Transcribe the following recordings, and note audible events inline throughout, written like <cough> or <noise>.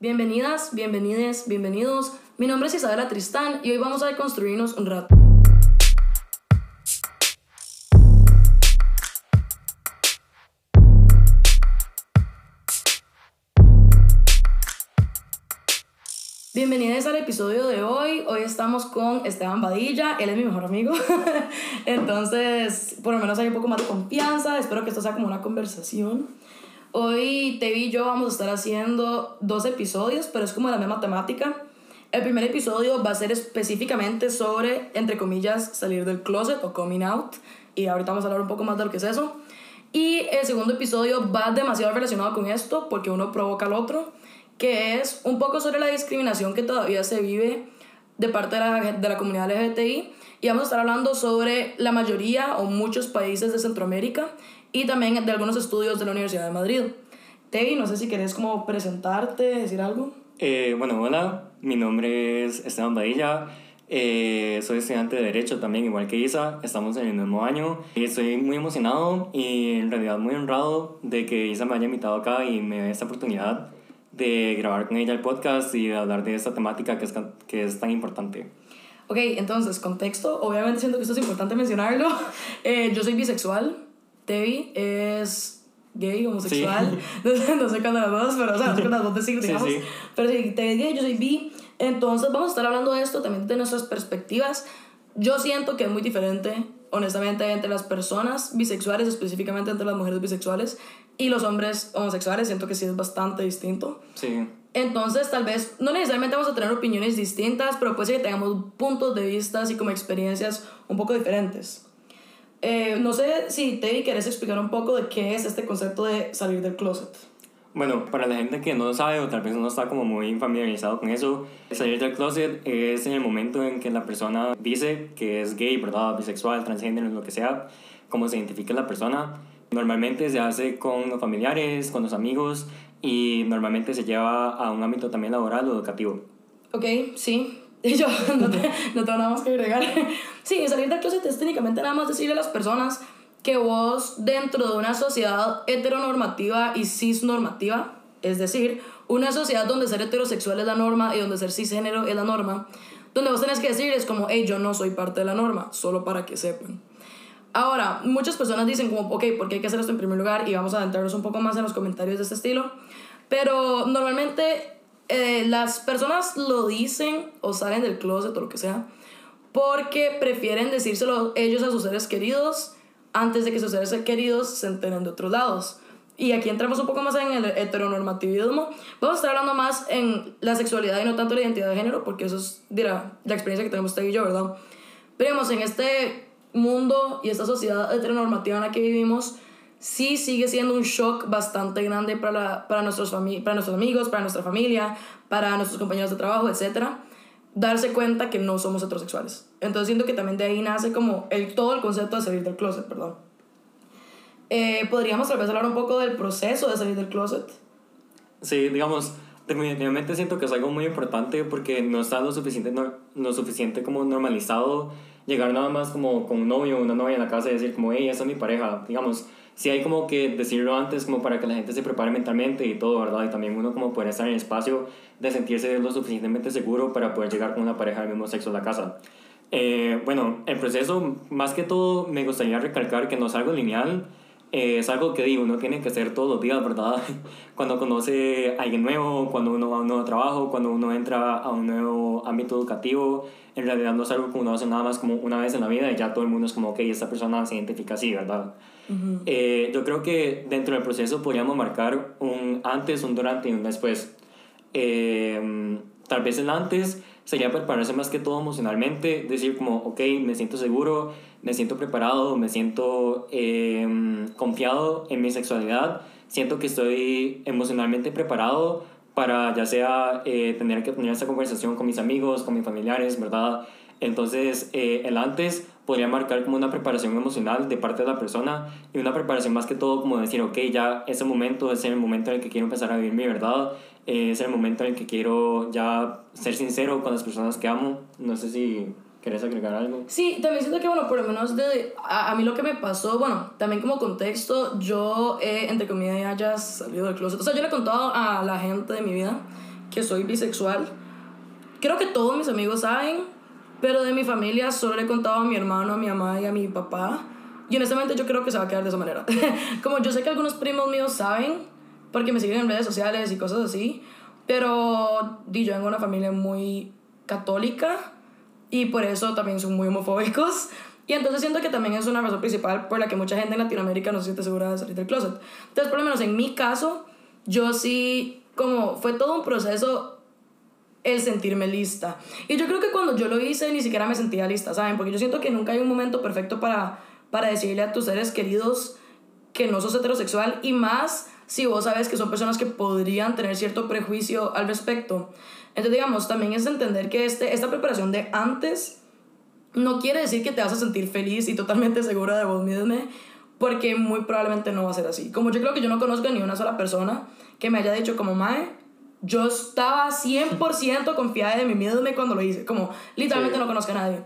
Bienvenidas, bienvenides, bienvenidos. Mi nombre es Isabela Tristán y hoy vamos a construirnos un rato. Bienvenidos al episodio de hoy. Hoy estamos con Esteban Badilla. Él es mi mejor amigo. <laughs> Entonces, por lo menos hay un poco más de confianza. Espero que esto sea como una conversación. Hoy Tevi y yo vamos a estar haciendo dos episodios, pero es como la misma temática. El primer episodio va a ser específicamente sobre, entre comillas, salir del closet o coming out. Y ahorita vamos a hablar un poco más de lo que es eso. Y el segundo episodio va demasiado relacionado con esto, porque uno provoca al otro, que es un poco sobre la discriminación que todavía se vive de parte de la, de la comunidad LGBTI. Y vamos a estar hablando sobre la mayoría o muchos países de Centroamérica y también de algunos estudios de la Universidad de Madrid. Tevi, no sé si querés como presentarte, decir algo. Eh, bueno, hola, mi nombre es Esteban Badilla. Eh, soy estudiante de Derecho también, igual que Isa. Estamos en el mismo año. Y estoy muy emocionado y en realidad muy honrado de que Isa me haya invitado acá y me dé esta oportunidad de grabar con ella el podcast y de hablar de esta temática que es, que es tan importante. Ok, entonces, contexto. Obviamente siento que esto es importante mencionarlo. <laughs> Eh, yo soy bisexual. Tevi es gay, homosexual. <laughs> Sé, no sé cuándo las dos, pero o sea, no sé cuándo las dos decir, digamos. Sí, sí. Pero sí, Tevi es gay, yo soy bi. Entonces vamos a estar hablando de esto también de nuestras perspectivas. Yo siento que es muy diferente, honestamente, entre las personas bisexuales, específicamente entre las mujeres bisexuales, y los hombres homosexuales. Siento que sí es bastante distinto. Sí. Entonces, tal vez, no necesariamente vamos a tener opiniones distintas, pero puede ser que tengamos puntos de vista y como experiencias un poco diferentes. Eh, no sé si Teddy querés explicar un poco de qué es este concepto de salir del closet. Bueno, para la gente que no sabe o tal vez no está como muy familiarizado con eso, salir del closet es en el momento en que la persona dice que es gay, ¿verdad? Bisexual, transgénero, lo que sea, cómo se identifica la persona. Normalmente se hace con los familiares, con los amigos y normalmente se lleva a un ámbito también laboral o educativo. Ok, sí, y <laughs> yo, no, te, no tengo nada más que agregar. Sí, salir del closet es técnicamente nada más decirle a las personas que vos dentro de una sociedad heteronormativa y cisnormativa, es decir, una sociedad donde ser heterosexual es la norma y donde ser cisgénero es la norma, donde vos tenés que decir es como, hey, yo no soy parte de la norma, solo para que sepan. Ahora, muchas personas dicen como, ok, ¿por qué hay que hacer esto en primer lugar? Y vamos a adentrarnos un poco más en los comentarios de este estilo. Pero normalmente eh, las personas lo dicen o salen del closet o lo que sea porque prefieren decírselo ellos a sus seres queridos antes de que sus seres queridos se enteren de otros lados. Y aquí entramos un poco más en el heteronormativismo. Vamos a estar hablando más en la sexualidad y no tanto la identidad de género, porque eso es dirá, la experiencia que tenemos usted y yo, ¿verdad? Pero en este mundo y esta sociedad heteronormativa en la que vivimos, sí sigue siendo un shock bastante grande para, la, para, nuestros para nuestros amigos, para nuestra familia, para nuestros compañeros de trabajo, etc. Darse cuenta que no somos heterosexuales. Entonces siento que también de ahí nace como el, todo el concepto de salir del closet, perdón. Eh, ¿Podríamos tal vez hablar un poco del proceso de salir del closet? Sí, digamos, definitivamente siento que es algo muy importante porque no está lo suficiente, no, lo suficiente como normalizado llegar nada más como con un novio o una novia en la casa y decir como, hey, esa es mi pareja, digamos, si hay como que decirlo antes como para que la gente se prepare mentalmente y todo, ¿verdad? Y también uno como poder estar en el espacio de sentirse lo suficientemente seguro para poder llegar con una pareja del mismo sexo a la casa. Eh, bueno, el proceso, más que todo, me gustaría recalcar que no es algo lineal, eh, es algo que digo, uno tiene que hacer todos los días, ¿verdad? <laughs> Cuando conoce a alguien nuevo, cuando uno va a un nuevo trabajo, cuando uno entra a un nuevo ámbito educativo, en realidad no es algo que uno hace nada más como una vez en la vida y ya todo el mundo es como, ok, esta persona se identifica así, ¿verdad? Eh, yo creo que dentro del proceso podríamos marcar un antes, un durante y un después. Eh, tal vez el antes sería prepararse más que todo emocionalmente, decir como, ok, me siento seguro, me siento preparado, me siento em, confiado en mi sexualidad, siento que estoy emocionalmente preparado para ya sea eh, tener que tener esta conversación con mis amigos, con mis familiares, ¿verdad? Entonces, eh, el antes podría marcar como una preparación emocional de parte de la persona y una preparación más que todo como decir, ok, ya ese momento es el momento en el que quiero empezar a vivir mi verdad, eh, es el momento en el que quiero ya ser sincero con las personas que amo. No sé si ¿Querés agregar algo? Sí, también siento que, bueno, por lo menos de, a, mí lo que me pasó, bueno, también como contexto, yo, eh, entre comillas, ya salido del closet. O sea, yo le he contado a la gente de mi vida que soy bisexual. Creo que todos mis amigos saben, pero de mi familia solo le he contado a mi hermano, a mi mamá y a mi papá. Y honestamente yo creo que se va a quedar de esa manera. <laughs> Como yo sé que algunos primos míos saben, porque me siguen en redes sociales y cosas así, pero yo vengo de una familia muy católica y por eso también son muy homofóbicos. Y entonces siento que también es una razón principal por la que mucha gente en Latinoamérica no se siente segura de salir del closet. Entonces, por lo menos en mi caso, yo sí, como fue todo un proceso el sentirme lista. Y yo creo que cuando yo lo hice ni siquiera me sentía lista, ¿saben? Porque yo siento que nunca hay un momento perfecto para, para decirle a tus seres queridos que no sos heterosexual y más si vos sabes que son personas que podrían tener cierto prejuicio al respecto. Entonces, digamos, también es entender que este, esta preparación de antes no quiere decir que te vas a sentir feliz y totalmente segura de vos misma, porque muy probablemente no va a ser así. Como yo creo que yo no conozco ni una sola persona que me haya dicho como, Mae, yo estaba 100% confiada de mí misma cuando lo hice. Como, literalmente no conozco a nadie.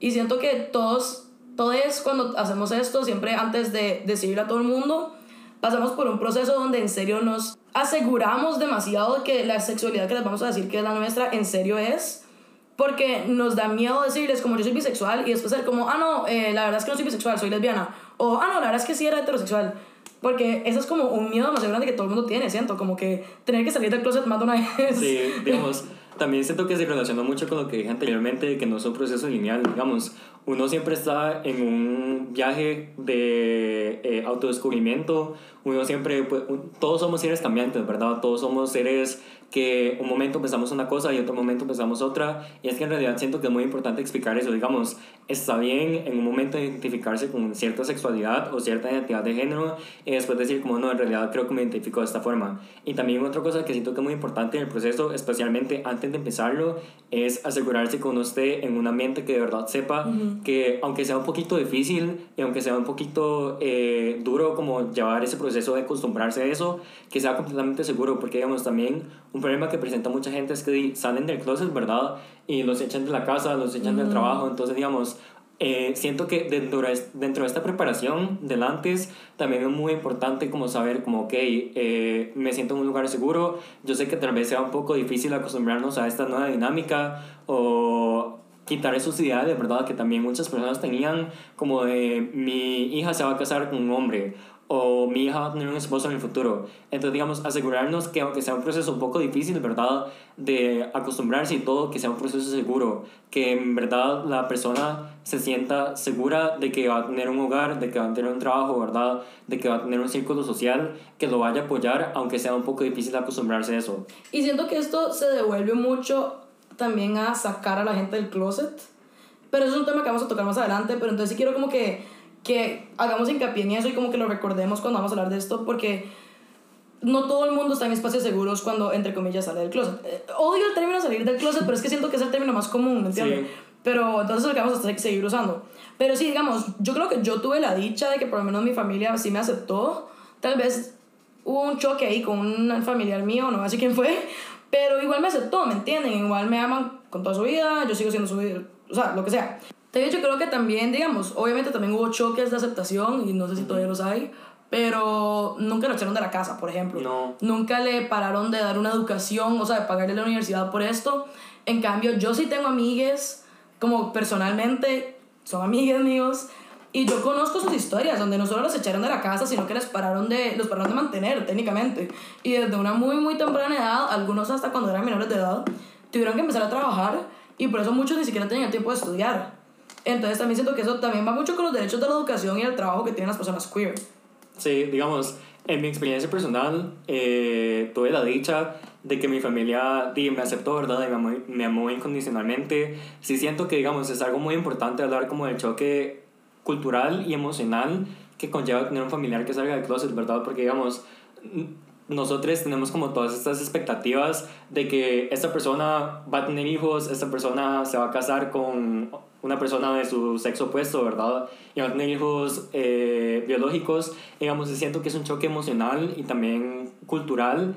Y siento que todos, todos cuando hacemos esto, siempre antes de decirle a todo el mundo, pasamos por un proceso donde en serio nos aseguramos demasiado que la sexualidad que les vamos a decir que es la nuestra, en serio es. Porque nos da miedo decirles como yo soy bisexual y después ser como, ah, no, eh, la verdad es que no soy bisexual, soy lesbiana. O, ah, no, la verdad es que sí era heterosexual. Porque eso es como un miedo más grande que todo el mundo tiene, siento, como que tener que salir del closet más de una vez. Sí, <laughs> digamos, también siento que se relaciona mucho con lo que dije anteriormente, que no es un proceso lineal, digamos, uno siempre está en un viaje de eh, autodescubrimiento, uno siempre, pues, todos somos seres cambiantes, ¿verdad? Todos somos seres que un momento pensamos una cosa y otro momento pensamos otra, y es que en realidad siento que es muy importante explicar eso, digamos, está bien en un momento identificarse con cierta sexualidad o cierta identidad de género y después decir como no, en realidad creo que me identifico de esta forma. Y también otra cosa que siento que es muy importante en el proceso, especialmente antes de empezarlo, es asegurarse que uno esté en un ambiente que de verdad sepa que aunque sea un poquito difícil y aunque sea un poquito eh, duro como llevar ese proceso de acostumbrarse a eso, que sea completamente seguro, porque digamos también un problema que presenta mucha gente es que salen del closet, ¿verdad? Y los echan de la casa, los echan del trabajo, entonces digamos, eh, siento que dentro de, dentro de esta preparación del antes también es muy importante como saber como, ok, eh, me siento en un lugar seguro, yo sé que tal vez sea un poco difícil acostumbrarnos a esta nueva dinámica o quitar esos ideales, ¿verdad? Que también muchas personas tenían como de mi hija se va a casar con un hombre o mi hija va a tener un esposo en el futuro. Entonces, digamos, asegurarnos que aunque sea un proceso un poco difícil, ¿verdad? De acostumbrarse y todo, que sea un proceso seguro, que en verdad la persona se sienta segura de que va a tener un hogar, de que va a tener un trabajo, ¿verdad? De que va a tener un círculo social que lo vaya a apoyar, aunque sea un poco difícil acostumbrarse a eso. Y siento que esto se devuelve mucho también a sacar a la gente del closet. Pero eso es un tema que vamos a tocar más adelante, pero entonces sí quiero como que que hagamos hincapié en eso y como que lo recordemos cuando vamos a hablar de esto, porque no todo el mundo está en espacios seguros cuando, entre comillas, sale del closet. Eh, odio el término salir del closet, pero es que siento que es el término más común, ¿me entiendes? Pero entonces lo que vamos a seguir usando. Pero sí, digamos, yo creo que yo tuve la dicha de que por lo menos mi familia sí me aceptó. Tal vez hubo un choque ahí con un familiar mío, no sé quién fue, pero igual me aceptó, ¿me entienden? Igual me aman con toda su vida, yo sigo siendo su vida, o sea, lo que sea. De hecho, creo que también, digamos, obviamente también hubo choques de aceptación y no sé si todavía los hay, pero nunca lo echaron de la casa, por ejemplo. No. Nunca le pararon de dar una educación, o sea, de pagarle la universidad por esto. En cambio, yo sí tengo amigues, como personalmente, son amigues míos, y yo conozco sus historias, donde no solo los echaron de la casa, sino que les pararon de, los pararon de mantener, técnicamente. Y desde una muy, muy temprana edad, algunos hasta cuando eran menores de edad, tuvieron que empezar a trabajar, y por eso muchos ni siquiera tenían tiempo de estudiar. Entonces también siento que eso también va mucho con los derechos de la educación y el trabajo que tienen las personas queer. Sí, digamos, en mi experiencia personal eh, tuve la dicha de que mi familia me aceptó, ¿verdad? Y me amó, me amó incondicionalmente. Sí siento que, digamos, es algo muy importante hablar como del choque cultural y emocional que conlleva tener un familiar que salga del closet, ¿verdad? Porque, digamos, nosotros tenemos como todas estas expectativas de que esta persona va a tener hijos, esta persona se va a casar con una persona de su sexo opuesto, ¿verdad? Y va a tener hijos eh, biológicos. Digamos, siento que es un choque emocional y también cultural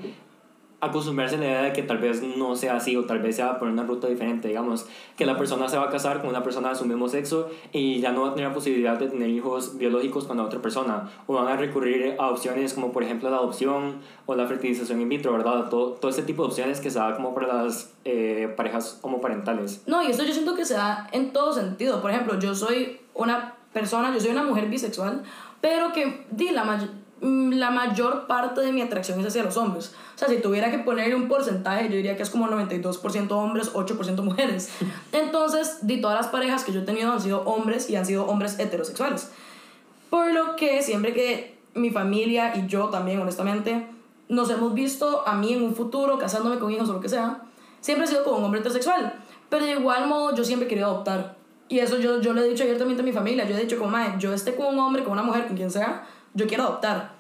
acostumbrarse a la idea de que tal vez no sea así o tal vez sea por una ruta diferente, digamos, que la persona se va a casar con una persona de su mismo sexo y ya no va a tener la posibilidad de tener hijos biológicos con la otra persona, o van a recurrir a opciones como por ejemplo la adopción o la fertilización in vitro, ¿verdad? Todo, todo este tipo de opciones que se da como para las eh, parejas homoparentales. No, y esto yo siento que se da en todo sentido. Por ejemplo, yo soy una persona, yo soy una mujer bisexual, pero que di la mayor Mm, la mayor parte de mi atracción es hacia los hombres. O sea, si tuviera que ponerle un porcentaje, yo diría que es como 92% hombres, 8% mujeres. <laughs> Entonces, de todas las parejas que yo he tenido han sido hombres y han sido hombres heterosexuales. Por lo que siempre que mi familia y yo también, honestamente, nos hemos visto a mí en un futuro casándome con hijos o lo que sea, siempre he sido como un hombre heterosexual. Pero de igual modo, yo siempre he querido adoptar. Y eso yo, yo le he dicho ayer también a mi familia. Yo he dicho, como, madre, yo esté con un hombre, con una mujer, con quien sea, yo quiero adoptar.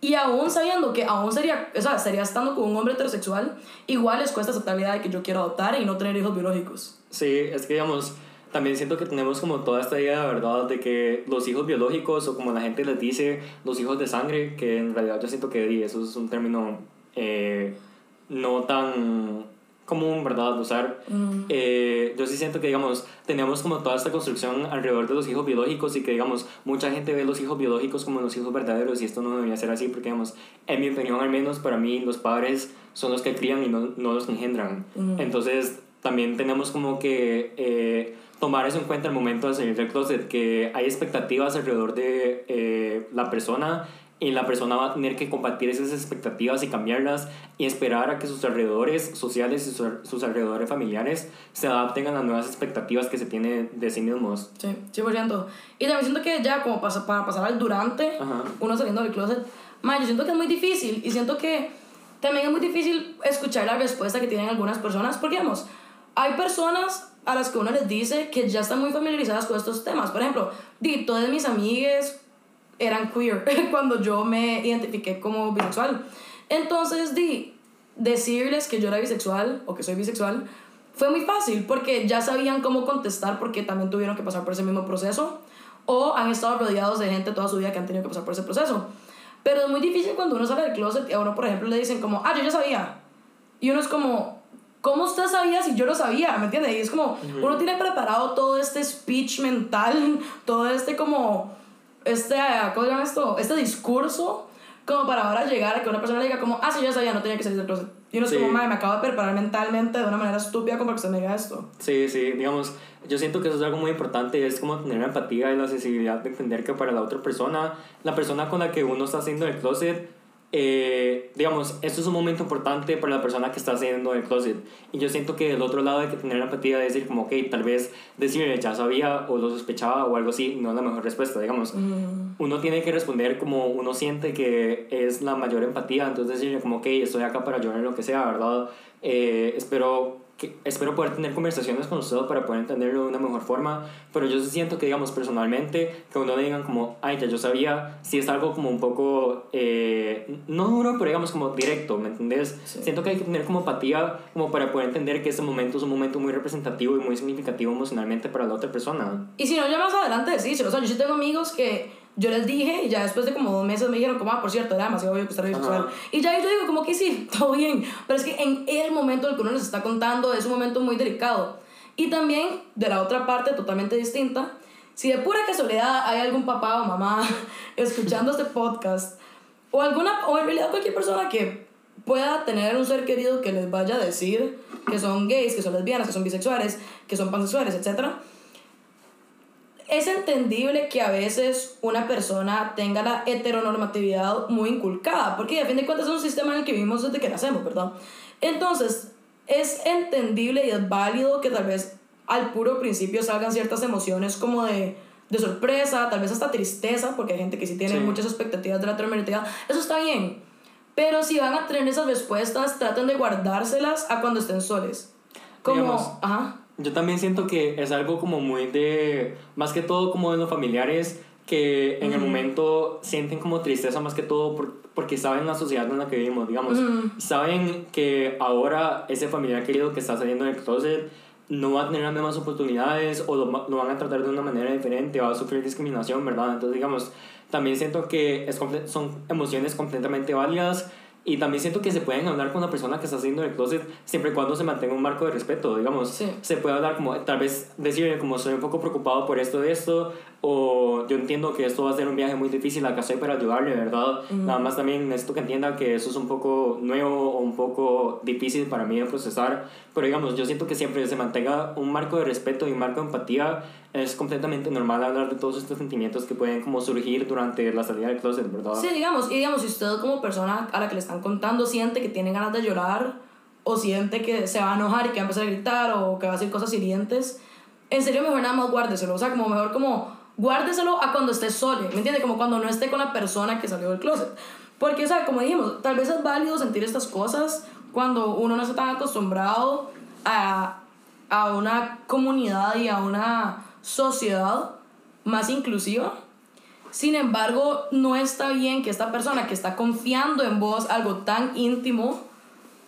Y aún sabiendo que aún sería, o sea, sería estando con un hombre heterosexual, igual les cuesta aceptar la idea de que yo quiero adoptar y no tener hijos biológicos. Sí, es que digamos, también siento que tenemos como toda esta idea, ¿verdad?, de que los hijos biológicos, o como la gente les dice, los hijos de sangre, que en realidad yo siento que eso es un término eh, no tan común, ¿verdad? Usar. Mm. Eh, yo sí siento que, digamos, teníamos como toda esta construcción alrededor de los hijos biológicos y que, digamos, mucha gente ve los hijos biológicos como los hijos verdaderos y esto no debería ser así porque, digamos, en mi opinión al menos, para mí los padres son los que crían y no, no los engendran. Mm. Entonces, también tenemos como que... Eh, tomar eso en cuenta al momento de salir del closet, que hay expectativas alrededor de eh, la persona y la persona va a tener que compartir esas expectativas y cambiarlas y esperar a que sus alrededores sociales y sus alrededores familiares se adapten a las nuevas expectativas que se tienen de sí mismos. Sí, 100%. Y también siento que ya como para, para pasar al durante, uno saliendo del closet, yo siento que es muy difícil y siento que también es muy difícil escuchar la respuesta que tienen algunas personas porque, digamos, hay personas a las que uno les dice que ya están muy familiarizadas con estos temas. Por ejemplo, di, todas mis amigas eran queer <laughs> cuando yo me identifiqué como bisexual. Entonces, di, decirles que yo era bisexual o que soy bisexual fue muy fácil porque ya sabían cómo contestar porque también tuvieron que pasar por ese mismo proceso o han estado rodeados de gente toda su vida que han tenido que pasar por ese proceso. Pero es muy difícil cuando uno sale del closet y a uno, por ejemplo, le dicen como, ah, yo ya sabía. Y uno es como, ¿cómo usted sabía si yo lo sabía? ¿Me entiende? Y es como, uno tiene preparado todo este speech mental, <laughs> todo este como este, ¿cómo se llama esto? Este discurso como para ahora llegar a que una persona le diga como, ah, sí, yo sabía, no tenía que salir del closet. Y uno es como, madre, me acabo de preparar mentalmente de una manera estúpida como para que se me diga esto. Sí, sí, digamos, yo siento que eso es algo muy importante, es como tener empatía y la sensibilidad de entender que para la otra persona, la persona con la que uno está haciendo el closet, eh, digamos, esto es un momento importante para la persona que está haciendo el closet. Y yo siento que del otro lado hay que tener la empatía de decir como, ok, tal vez decirle ya sabía o lo sospechaba o algo así, no es la mejor respuesta, digamos. Mm. Uno tiene que responder como uno siente que es la mayor empatía, entonces decirle como, ok, estoy acá para ayudar en lo que sea, ¿verdad? Eh, espero espero poder tener conversaciones con ustedes para poder entenderlo de una mejor forma, pero yo siento que, digamos, personalmente, que uno digan como, ay, ya yo sabía, si es algo como un poco, eh, no duro, pero digamos como directo, ¿me entendés? Siento que hay que tener como empatía como para poder entender que ese momento es un momento muy representativo y muy significativo emocionalmente para la otra persona. Y si no, ya más adelante decís, o sea, yo sí tengo amigos que yo les dije y ya después de como dos meses me dijeron como, ah, por cierto, era demasiado obvio que estaba bisexual. Y ya yo digo como que sí, <laughs> todo bien. Pero es que en el momento del que uno les está contando es un momento muy delicado. Y también, de la otra parte, totalmente distinta, si de pura casualidad hay algún papá o mamá <laughs> escuchando este podcast, o, alguna, o en realidad cualquier persona que pueda tener un ser querido que les vaya a decir que son gays, que son lesbianas, que son bisexuales, que son pansexuales, etcétera es entendible que a veces una persona tenga la heteronormatividad muy inculcada, porque a fin de cuentas es un sistema en el que vivimos desde que nacemos, ¿verdad? Entonces, es entendible y es válido que tal vez al puro principio salgan ciertas emociones como de, de sorpresa, tal vez hasta tristeza, porque hay gente que sí tiene muchas expectativas de la heteronormatividad. Eso está bien. Pero si van a tener esas respuestas, traten de guardárselas a cuando estén soles. Como, ajá. Yo también siento que es algo como muy de, más que todo como de los familiares que en el momento sienten como tristeza más que todo porque saben la sociedad en la que vivimos, digamos, saben que ahora ese familiar querido que está saliendo del closet no va a tener las mismas oportunidades o lo, lo, van a tratar de una manera diferente, va a sufrir discriminación, ¿verdad? Entonces, digamos, también siento que es, son emociones completamente válidas Y también siento que se pueden hablar con una persona que está haciendo el closet siempre y cuando se mantenga un marco de respeto, digamos. Sí. Se puede hablar como, tal vez decirle como soy un poco preocupado por esto de esto, o yo entiendo que esto va a ser un viaje muy difícil, acá estoy para ayudarle, ¿verdad? Nada más también necesito que entienda que eso es un poco nuevo o un poco difícil para mí de procesar, pero digamos, yo siento que siempre se mantenga un marco de respeto y un marco de empatía, es completamente normal hablar de todos estos sentimientos que pueden como surgir durante la salida del closet, ¿verdad? Sí, digamos, y digamos, si usted como persona a la que le están contando siente que tiene ganas de llorar o siente que se va a enojar y que va a empezar a gritar o que va a decir cosas hirientes, en serio mejor nada más guárdeselo, o sea, como mejor como guárdeselo a cuando esté solo, ¿me entiende? Como cuando no esté con la persona que salió del closet. Porque, o sea, como dijimos, tal vez es válido sentir estas cosas cuando uno no está tan acostumbrado a, a una comunidad y a una sociedad más inclusiva. Sin embargo, no está bien que esta persona que está confiando en vos algo tan íntimo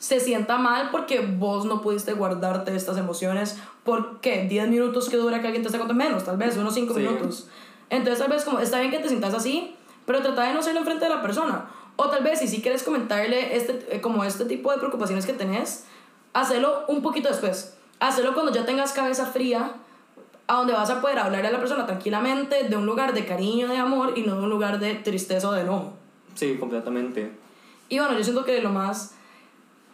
se sienta mal porque vos no pudiste guardarte estas emociones por qué 10 minutos que dura que alguien te esté contando menos, tal vez unos 5 Sí. minutos. Entonces, tal vez como está bien que te sientas así, pero trata de no hacerlo enfrente de la persona. O tal vez si sí quieres comentarle este, eh, como este tipo de preocupaciones que tenés, hacelo un poquito después. Hacelo cuando ya tengas cabeza fría, a donde vas a poder hablarle a la persona tranquilamente de un lugar de cariño, de amor y no de un lugar de tristeza o de enojo. Sí, completamente. Y bueno, yo siento que lo más...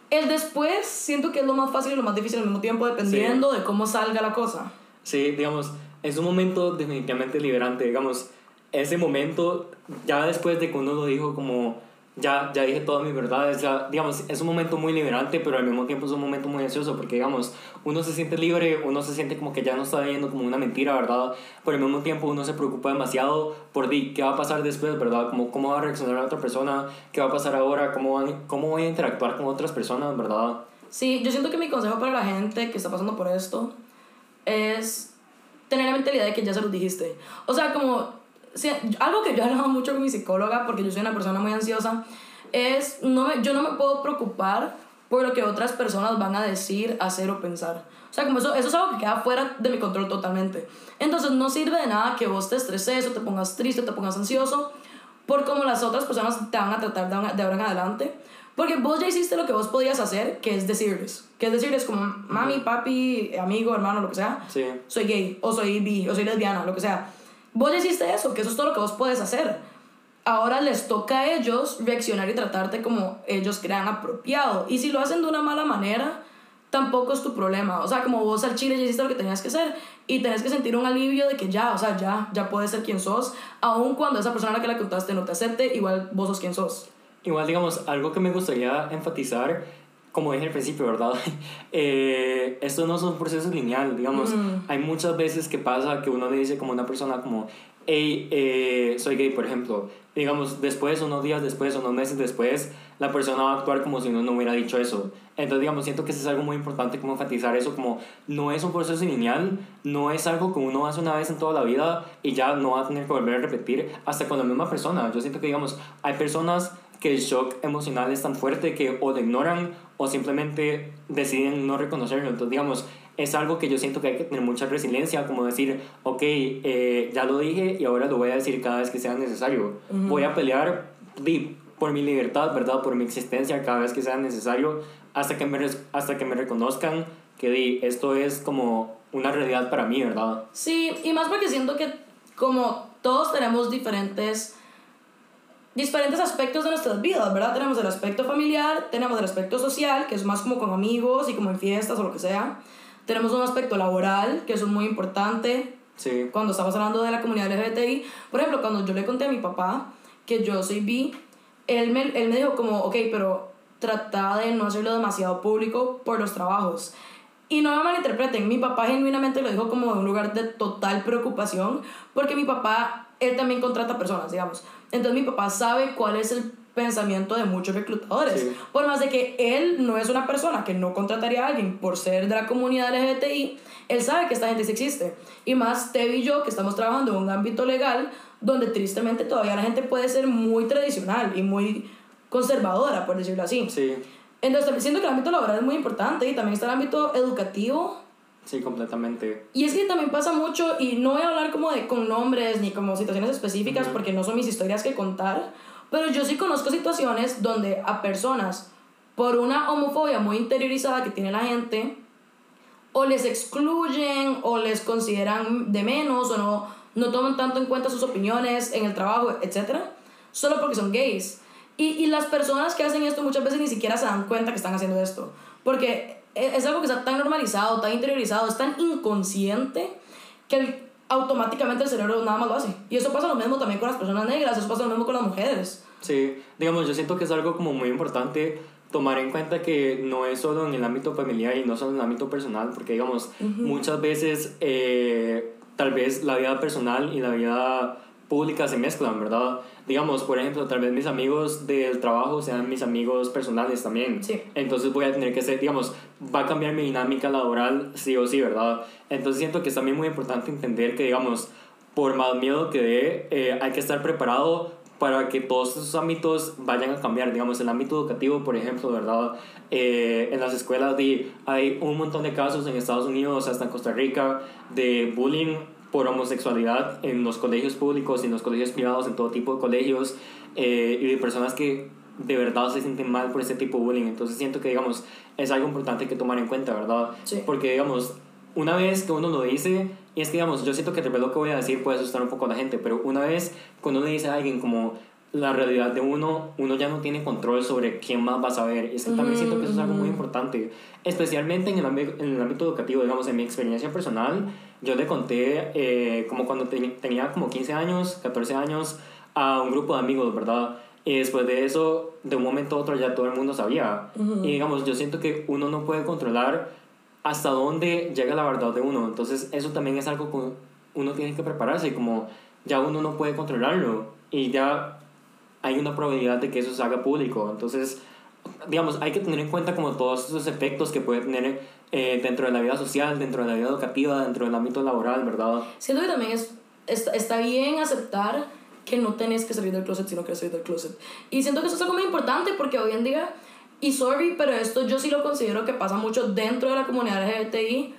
El después siento que es lo más fácil y lo más difícil al mismo tiempo, dependiendo de cómo salga la cosa. Sí, digamos, es un momento definitivamente liberante, digamos, ese momento, ya después de que uno lo dijo como, ya, ya dije todas mis verdades, ya, digamos, es un momento muy liberante, pero al mismo tiempo es un momento muy ansioso, porque, digamos, uno se siente libre, uno se siente como que ya no está viendo como una mentira, ¿verdad? Pero al mismo tiempo uno se preocupa demasiado por di, qué va a pasar después, ¿verdad? Como, cómo va a reaccionar la otra persona, qué va a pasar ahora, cómo, van- cómo voy a interactuar con otras personas, ¿verdad? Sí, yo siento que mi consejo para la gente que está pasando por esto es tener la mentalidad de que ya se los dijiste. O sea, como si- algo que yo he hablado mucho con mi psicóloga, porque yo soy una persona muy ansiosa, es no me, yo no me puedo preocupar por lo que otras personas van a decir, hacer o pensar. O sea, como eso, eso es algo que queda fuera de mi control totalmente. Entonces no sirve de nada que vos te estreses o te pongas triste o te pongas ansioso por cómo las otras personas te van a tratar de ahora- de ahora en adelante. Porque vos ya hiciste lo que vos podías hacer, que es decirles. Que es decirles como, mami, papi, amigo, hermano, lo que sea. Sí. Soy gay, o soy bi, o soy lesbiana, lo que sea. Vos hiciste eso, que eso es todo lo que vos puedes hacer. Ahora les toca a ellos reaccionar y tratarte como ellos crean apropiado. Y si lo hacen de una mala manera, tampoco es tu problema. O sea, como vos al chile ya hiciste lo que tenías que hacer y tenés que sentir un alivio de que ya, o sea, ya, ya puedes ser quien sos. Aun cuando esa persona a la que la contaste no te acepte, igual vos sos quien sos. Igual, digamos, algo que me gustaría enfatizar, como dije al principio, ¿verdad? <laughs> Eh, esto no es un proceso lineal, digamos. Hay muchas veces que pasa que uno le dice como una persona como, hey, eh, soy gay, por ejemplo. Digamos, después, unos días después, unos meses después, la persona va a actuar como si uno no hubiera dicho eso. Entonces, digamos, siento que eso es algo muy importante como enfatizar eso, como no es un proceso lineal, no es algo que uno hace una vez en toda la vida y ya no va a tener que volver a repetir hasta con la misma persona. Yo siento que, digamos, hay personas que el shock emocional es tan fuerte que o lo ignoran o simplemente deciden no reconocerlo. Entonces, digamos, es algo que yo siento que hay que tener mucha resiliencia, como decir, ok, eh, ya lo dije y ahora lo voy a decir cada vez que sea necesario. Voy a pelear di, por mi libertad, ¿verdad? Por mi existencia cada vez que sea necesario, hasta que me, hasta que me reconozcan que di, esto es como una realidad para mí, ¿verdad? Sí, y más porque siento que como todos tenemos diferentes diferentes aspectos de nuestras vidas, ¿verdad? Tenemos el aspecto familiar, tenemos el aspecto social, que es más como con amigos y como en fiestas o lo que sea. Tenemos un aspecto laboral, que es muy importante Sí, cuando estamos hablando de la comunidad LGBTI. Por ejemplo, cuando yo le conté a mi papá que yo soy bi, él me, él me dijo como, ok, pero trata de no hacerlo demasiado público por los trabajos. Y no me malinterpreten, mi papá genuinamente lo dijo como de un lugar de total preocupación, porque mi papá, él también contrata personas, digamos. Entonces mi papá sabe cuál es el pensamiento de muchos reclutadores. Sí. Por más de que él no es una persona que no contrataría a alguien por ser de la comunidad LGBTI, él sabe que esta gente sí existe. Y más Tev y yo, que estamos trabajando en un ámbito legal, donde tristemente todavía la gente puede ser muy tradicional y muy conservadora, por decirlo así. sí, Entonces siento que el ámbito laboral es muy importante y también está el ámbito educativo. Sí, completamente. Y es que también pasa mucho, y no voy a hablar como de con nombres ni como situaciones específicas porque no son mis historias que contar, Pero yo sí conozco situaciones donde a personas, por una homofobia muy interiorizada que tiene la gente, o les excluyen o les consideran de menos o no, no toman tanto en cuenta sus opiniones en el trabajo, etc. Solo porque son gays. Y, y las personas que hacen esto muchas veces ni siquiera se dan cuenta que están haciendo esto. Porque es algo que está tan normalizado, tan interiorizado, es tan inconsciente que el, automáticamente el cerebro nada más lo hace. Y eso pasa lo mismo también con las personas negras, eso pasa lo mismo con las mujeres. Sí, digamos, yo siento que es algo como muy importante tomar en cuenta que no es solo en el ámbito familiar y no solo en el ámbito personal, porque digamos, muchas veces eh, tal vez la vida personal y la vida pública se mezclan, ¿verdad? Digamos, por ejemplo, tal vez mis amigos del trabajo sean mis amigos personales también. Sí. Entonces voy a tener que ser, digamos, va a cambiar mi dinámica laboral sí o sí, ¿verdad? Entonces siento que es también muy importante entender que, digamos, por más miedo que dé, eh, hay que estar preparado para que todos esos ámbitos vayan a cambiar. Digamos, el ámbito educativo, por ejemplo, ¿verdad? Eh, en las escuelas de, hay un montón de casos en Estados Unidos, hasta en Costa Rica, de bullying por homosexualidad en los colegios públicos y en los colegios privados, en todo tipo de colegios, eh, y de personas que de verdad se sienten mal por ese tipo de bullying. Entonces siento que, digamos, es algo importante que tomar en cuenta, ¿verdad? Sí. Porque, digamos, una vez que uno lo dice, y es que, digamos, yo siento que tal vez lo que voy a decir puede asustar un poco a la gente, pero una vez cuando uno le dice a alguien como la realidad de uno, uno ya no tiene control sobre quién más va a saber. Y también siento que eso es algo muy importante, especialmente en el, ámbito, en el ámbito educativo, digamos, en mi experiencia personal. Yo le conté, eh, como cuando tenía como 15 años, 14 años, a un grupo de amigos, ¿verdad? Y después de eso, de un momento a otro ya todo el mundo sabía. Y digamos, yo siento que uno no puede controlar hasta dónde llega la verdad de uno. Entonces eso también es algo que uno tiene que prepararse, como ya uno no puede controlarlo y ya hay una probabilidad de que eso se haga público. Entonces, digamos, hay que tener en cuenta como todos esos efectos que puede tener eh, dentro de la vida social, dentro de la vida educativa, dentro del ámbito laboral, ¿verdad? Siento que también es, está, está bien aceptar que no tenés que salir del closet si no quieres salir del closet. Y siento que eso es algo muy importante porque hoy en día, y sorry, pero esto yo sí lo considero que pasa mucho dentro de la comunidad LGBTI,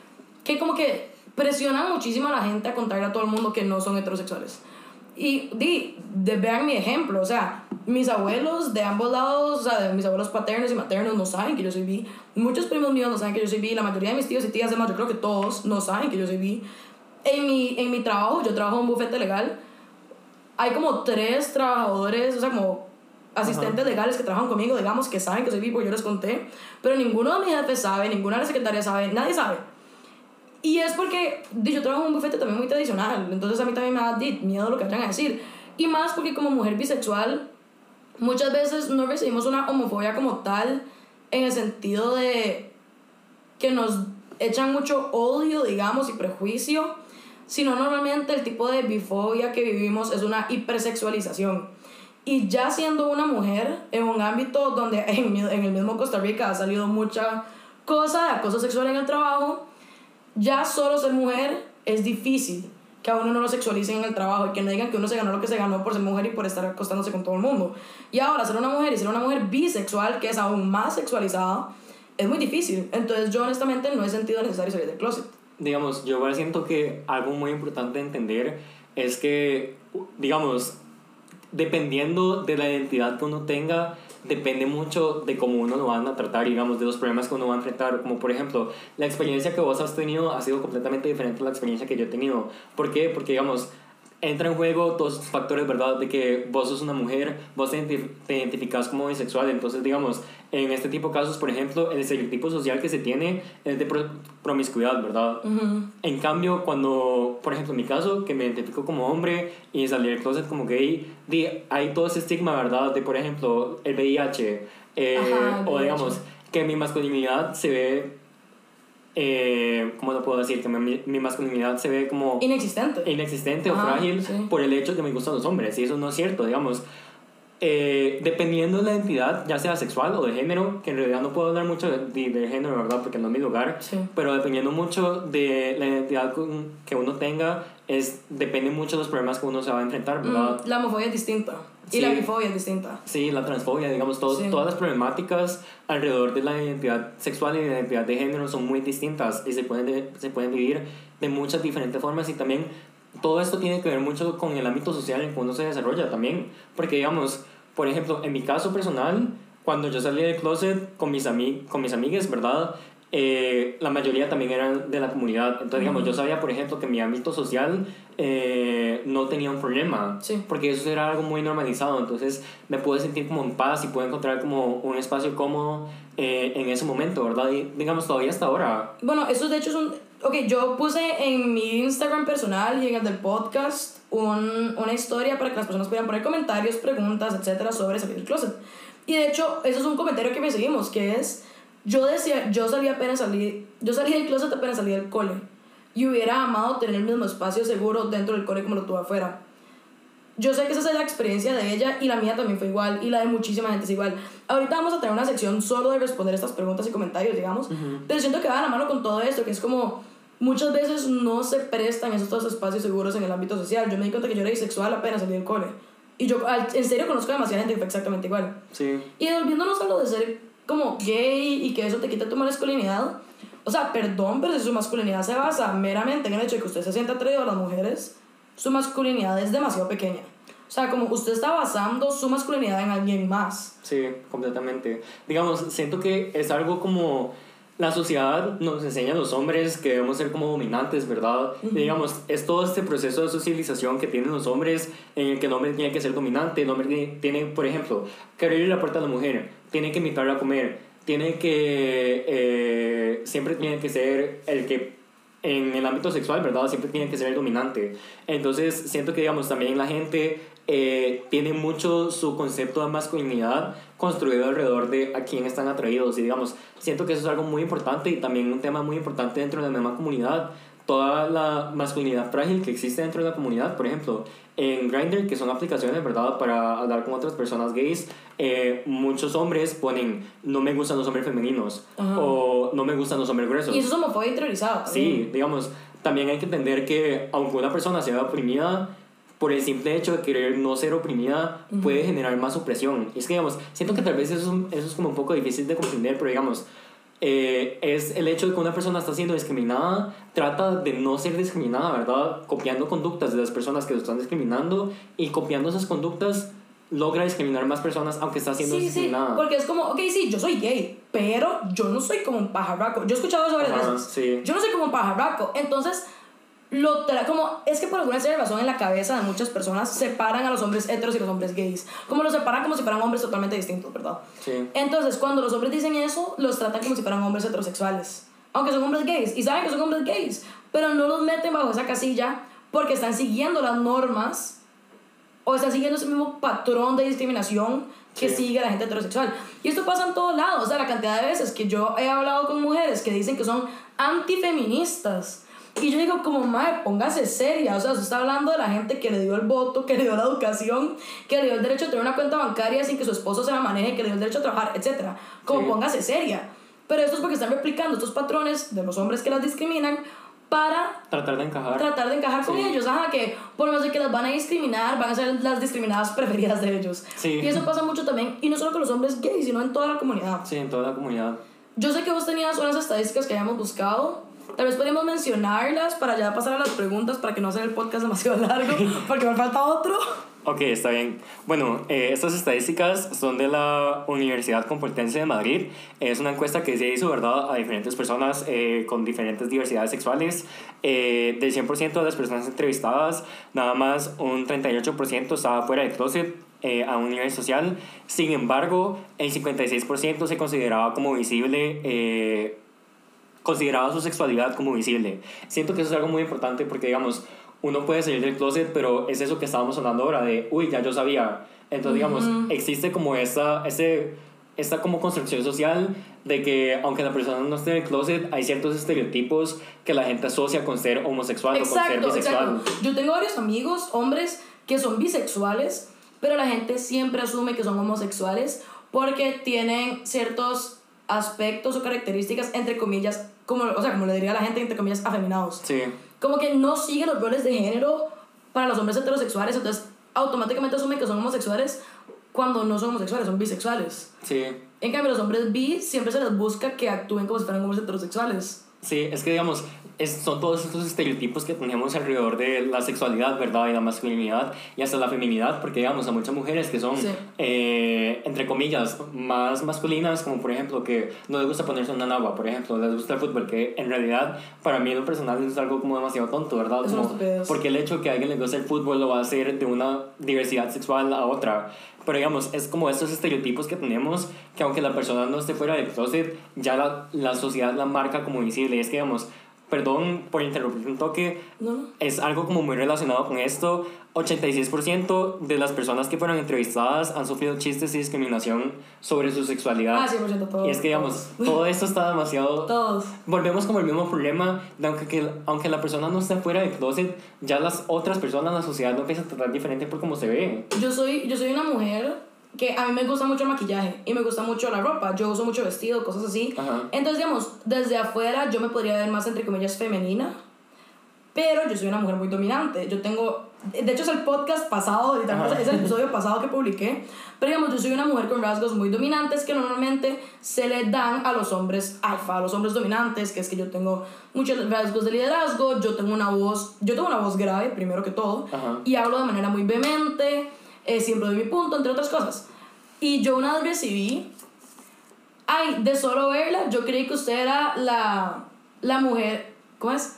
que como que presionan muchísimo a la gente a contarle a todo el mundo que no son heterosexuales. Y di, de, vean mi ejemplo, o sea, mis abuelos de ambos lados, o sea, de mis abuelos paternos y maternos no saben que yo soy bi. Muchos primos míos no saben que yo soy bi. La mayoría de mis tíos y tías, además, yo creo que todos no saben que yo soy bi. En mi, en mi trabajo, yo trabajo en un bufete legal, hay como tres trabajadores, o sea, como asistentes legales que trabajan conmigo, digamos, que saben que soy bi porque yo les conté, pero ninguno de mis jefes sabe, ninguna de las secretarias sabe, nadie sabe. Y es porque yo trabajo en un bufete también muy tradicional, entonces a mí también me da miedo lo que vayan a decir. Y más porque como mujer bisexual, muchas veces no recibimos una homofobia como tal, en el sentido de que nos echan mucho odio, digamos, y prejuicio, sino normalmente el tipo de bifobia que vivimos es una hipersexualización. Y ya siendo una mujer en un ámbito donde en, en el mismo Costa Rica ha salido mucha cosa de acoso sexual en el trabajo, ya solo ser mujer es difícil que a uno no lo sexualicen en el trabajo y que no digan que uno se ganó lo que se ganó por ser mujer y por estar acostándose con todo el mundo. Y ahora ser una mujer y ser una mujer bisexual, que es aún más sexualizada, es muy difícil. Entonces yo honestamente no he sentido necesario salir del closet. Digamos, yo igual siento que algo muy importante de entender es que, digamos, dependiendo de la identidad que uno tenga, depende mucho de cómo uno lo van a tratar, digamos, de los problemas que uno va a enfrentar. Como por ejemplo, la experiencia que vos has tenido ha sido completamente diferente a la experiencia que yo he tenido. ¿Por qué? Porque, digamos, entra en juego todos esos factores, ¿verdad? De que vos sos una mujer, vos te, identificas como bisexual, entonces, digamos, en este tipo de casos, por ejemplo, el estereotipo social que se tiene es de promiscuidad, ¿verdad? En cambio, cuando, por ejemplo, en mi caso, que me identifico como hombre y salí del closet como gay, hay todo ese estigma, ¿verdad? De, por ejemplo, el VIH, eh, o digamos, que mi masculinidad se ve eh, ¿cómo lo puedo decir? Que mi, mi, masculinidad se ve como... Inexistente. Inexistente o frágil por el hecho de que me gustan los hombres. Y eso no es cierto, digamos. Eh, dependiendo de la identidad, ya sea sexual o de género, que en realidad no puedo hablar mucho de, de, género, ¿verdad? Porque no es mi lugar, pero dependiendo mucho de la identidad que uno tenga, es, depende mucho de los problemas que uno se va a enfrentar, ¿verdad? Mm, la homofobia es distinta. Y la bifobia es distinta. Sí, la transfobia, digamos, todo, todas las problemáticas alrededor de la identidad sexual y la identidad de género son muy distintas y se pueden, se pueden vivir de muchas diferentes formas y también todo esto tiene que ver mucho con el ámbito social en que uno se desarrolla también, porque digamos, por ejemplo, en mi caso personal, cuando yo salí del closet con mis, ami con mis amigas, ¿verdad? Eh, la mayoría también eran de la comunidad. Entonces, digamos, yo sabía, por ejemplo, que mi ámbito social eh, no tenía un problema. Sí. Porque eso era algo muy normalizado. Entonces, me pude sentir como en paz y pude encontrar como un espacio cómodo eh, en ese momento, ¿verdad? Y, digamos, todavía hasta ahora. Bueno, eso de hecho es un... Ok, yo puse en mi Instagram personal y en el del podcast un, una historia para que las personas puedan poner comentarios, preguntas, etcétera, sobre salir del closet. Y de hecho, eso es un comentario que me seguimos, que es yo decía, yo salí apenas salí, yo salí del closet apenas salí del cole. Y hubiera amado tener el mismo espacio seguro dentro del cole como lo tuve afuera. Yo sé que esa es la experiencia de ella y la mía también fue igual y la de muchísima gente es igual. Ahorita vamos a tener una sección solo de responder estas preguntas y comentarios, digamos. Pero siento que va a la mano con todo esto, que es como muchas veces no se prestan esos espacios seguros en el ámbito social. Yo me di cuenta que yo era bisexual apenas salí del cole. Y yo en serio conozco a demasiada gente que fue exactamente igual. Sí. Y volviéndonos a lo de ser como gay y que eso te quita tu masculinidad. O sea, perdón, pero si su masculinidad se basa meramente en el hecho de que usted se sienta atraído a las mujeres, su masculinidad es demasiado pequeña. O sea, como usted está basando su masculinidad en alguien más. Sí, completamente. Digamos, siento que es algo como la sociedad nos enseña a los hombres que debemos ser como dominantes, ¿verdad? y digamos, es todo este proceso de socialización que tienen los hombres en el que el hombre tiene que ser dominante, el hombre tiene, por ejemplo, que abrir la puerta a la mujer, tiene que invitarla a comer, tiene que, eh, siempre tiene que ser el que en el ámbito sexual, ¿verdad? Siempre tiene que ser el dominante. Entonces, siento que, digamos, también la gente eh, tiene mucho su concepto de masculinidad construido alrededor de a quién están atraídos. Y, digamos, siento que eso es algo muy importante y también un tema muy importante dentro de la misma comunidad. Toda la masculinidad frágil que existe dentro de la comunidad, por ejemplo, en Grindr, que son aplicaciones, ¿verdad?, para hablar con otras personas gays, eh, muchos hombres ponen no me gustan los hombres femeninos o no me gustan los hombres gruesos. Y eso es homofobia interiorizada. Sí, digamos, también hay que entender que aunque una persona sea oprimida, por el simple hecho de querer no ser oprimida, puede generar más opresión. Y es que, digamos, siento que tal vez eso, eso es como un poco difícil de comprender, pero digamos, eh, es el hecho de que una persona está siendo discriminada, trata de no ser discriminada, ¿verdad? Copiando conductas de las personas que lo están discriminando y copiando esas conductas logra discriminar más personas aunque está siendo sí, discriminada. Sí, porque es como, ok, sí, yo soy gay, pero yo no soy como un pajarraco. Yo he escuchado eso varias veces. Sí. Yo no soy como un pajarraco. Entonces, lo como es que por alguna serie razón en la cabeza de muchas personas separan a los hombres heteros y los hombres gays. Como los separan como si fueran hombres totalmente distintos verdad sí. entonces cuando los hombres dicen eso los tratan como si fueran hombres heterosexuales. Aunque son hombres gays. Y saben que son hombres gays pero no los meten bajo esa casilla porque están siguiendo las normas o están siguiendo ese mismo patrón de discriminación que Sí. sigue la gente heterosexual. Y esto pasa en todos lados. O sea la cantidad de veces que yo he hablado con mujeres que dicen que son antifeministas y yo digo, como, madre, póngase seria. O sea, se está hablando de la gente que le dio el voto, que le dio la educación, que le dio el derecho a tener una cuenta bancaria sin que su esposo se la maneje, que le dio el derecho a trabajar, etc. Como, Sí. póngase seria. Pero esto es porque están replicando estos patrones de los hombres que las discriminan para Tratar de encajar. tratar de encajar con Sí. ellos. Ajá, que por menos de que las van a discriminar, van a ser las discriminadas <laughs> preferidas de ellos. Sí. Y eso pasa mucho también, y no solo con los hombres gays, sino en toda la comunidad. Sí, en toda la comunidad. Yo sé que vos tenías unas estadísticas que habíamos buscado. Tal vez podríamos mencionarlas para ya pasar a las preguntas para que no sea el podcast demasiado largo, <laughs> porque me falta otro. Ok, está bien. Bueno, eh, estas estadísticas son de la Universidad Complutense de Madrid. Es una encuesta que se hizo, ¿verdad?, a diferentes personas eh, con diferentes diversidades sexuales. Eh, del 100% de las personas entrevistadas, nada más un 38% estaba fuera del closet eh, a un nivel social. Sin embargo, el 56% se consideraba como visible. Consideraba su sexualidad como visible. Siento que eso es algo muy importante porque, digamos, uno puede salir del closet, pero es eso que estábamos hablando ahora de, uy, ya yo sabía. Entonces, digamos, existe como esta, ese, esta como construcción social de que aunque la persona no esté en el closet, hay ciertos estereotipos que la gente asocia con ser homosexual o con ser bisexual. exacto. Yo tengo varios amigos, hombres, que son bisexuales, pero la gente siempre asume que son homosexuales porque tienen ciertos aspectos o características, entre comillas, como, o sea, como le diría la gente, entre comillas, afeminados. Sí, como que no siguen los roles de género para los hombres heterosexuales, entonces automáticamente asumen que son homosexuales cuando no son homosexuales, son bisexuales. sí. En cambio, los hombres bi siempre se les busca que actúen como si fueran hombres heterosexuales. Sí, es que digamos, es, son todos estos estereotipos que tenemos alrededor de la sexualidad, ¿verdad? Y la masculinidad y hasta la feminidad, porque digamos a muchas mujeres que son, Sí. eh, entre comillas, más masculinas, como por ejemplo que no les gusta ponerse una nagua, por ejemplo, les gusta el fútbol, que en realidad para mí lo personal es algo como demasiado tonto, ¿verdad? Como, porque el hecho que a alguien le guste el fútbol lo va a hacer de una diversidad sexual a otra. Pero digamos, es como estos estereotipos que tenemos que aunque la persona no esté fuera del closet, ya la, la sociedad la marca como visible. Y es que digamos, perdón por interrumpir un toque, No, es algo como muy relacionado con esto. 86% de las personas que fueron entrevistadas han sufrido chistes y discriminación sobre su sexualidad. Ah, 100% todos. y es que digamos, todos. todo <laughs> esto está demasiado Todos. volvemos como el mismo problema de aunque, que, aunque la persona no esté fuera del closet, ya las otras personas, la sociedad no empieza a tratar diferente por cómo se ve. Yo soy, yo soy una mujer que a mí me gusta mucho el maquillaje y me gusta mucho la ropa. Yo uso mucho vestido, cosas así. Ajá. Entonces, digamos, desde afuera yo me podría ver más, entre comillas, femenina. Pero yo soy una mujer muy dominante. Yo tengo... De hecho, es el podcast pasado, es el episodio pasado que publiqué. Pero, digamos, yo soy una mujer con rasgos muy dominantes que normalmente se le dan a los hombres alfa, a los hombres dominantes, que es que yo tengo muchos rasgos de liderazgo, yo tengo una voz... Yo tengo una voz grave, primero que todo. Ajá. Y hablo de manera muy vehemente, eh, siempre doy mi punto, entre otras cosas. Y yo una vez recibí, ay, de solo verla, yo creí que usted era la, la mujer, ¿cómo es?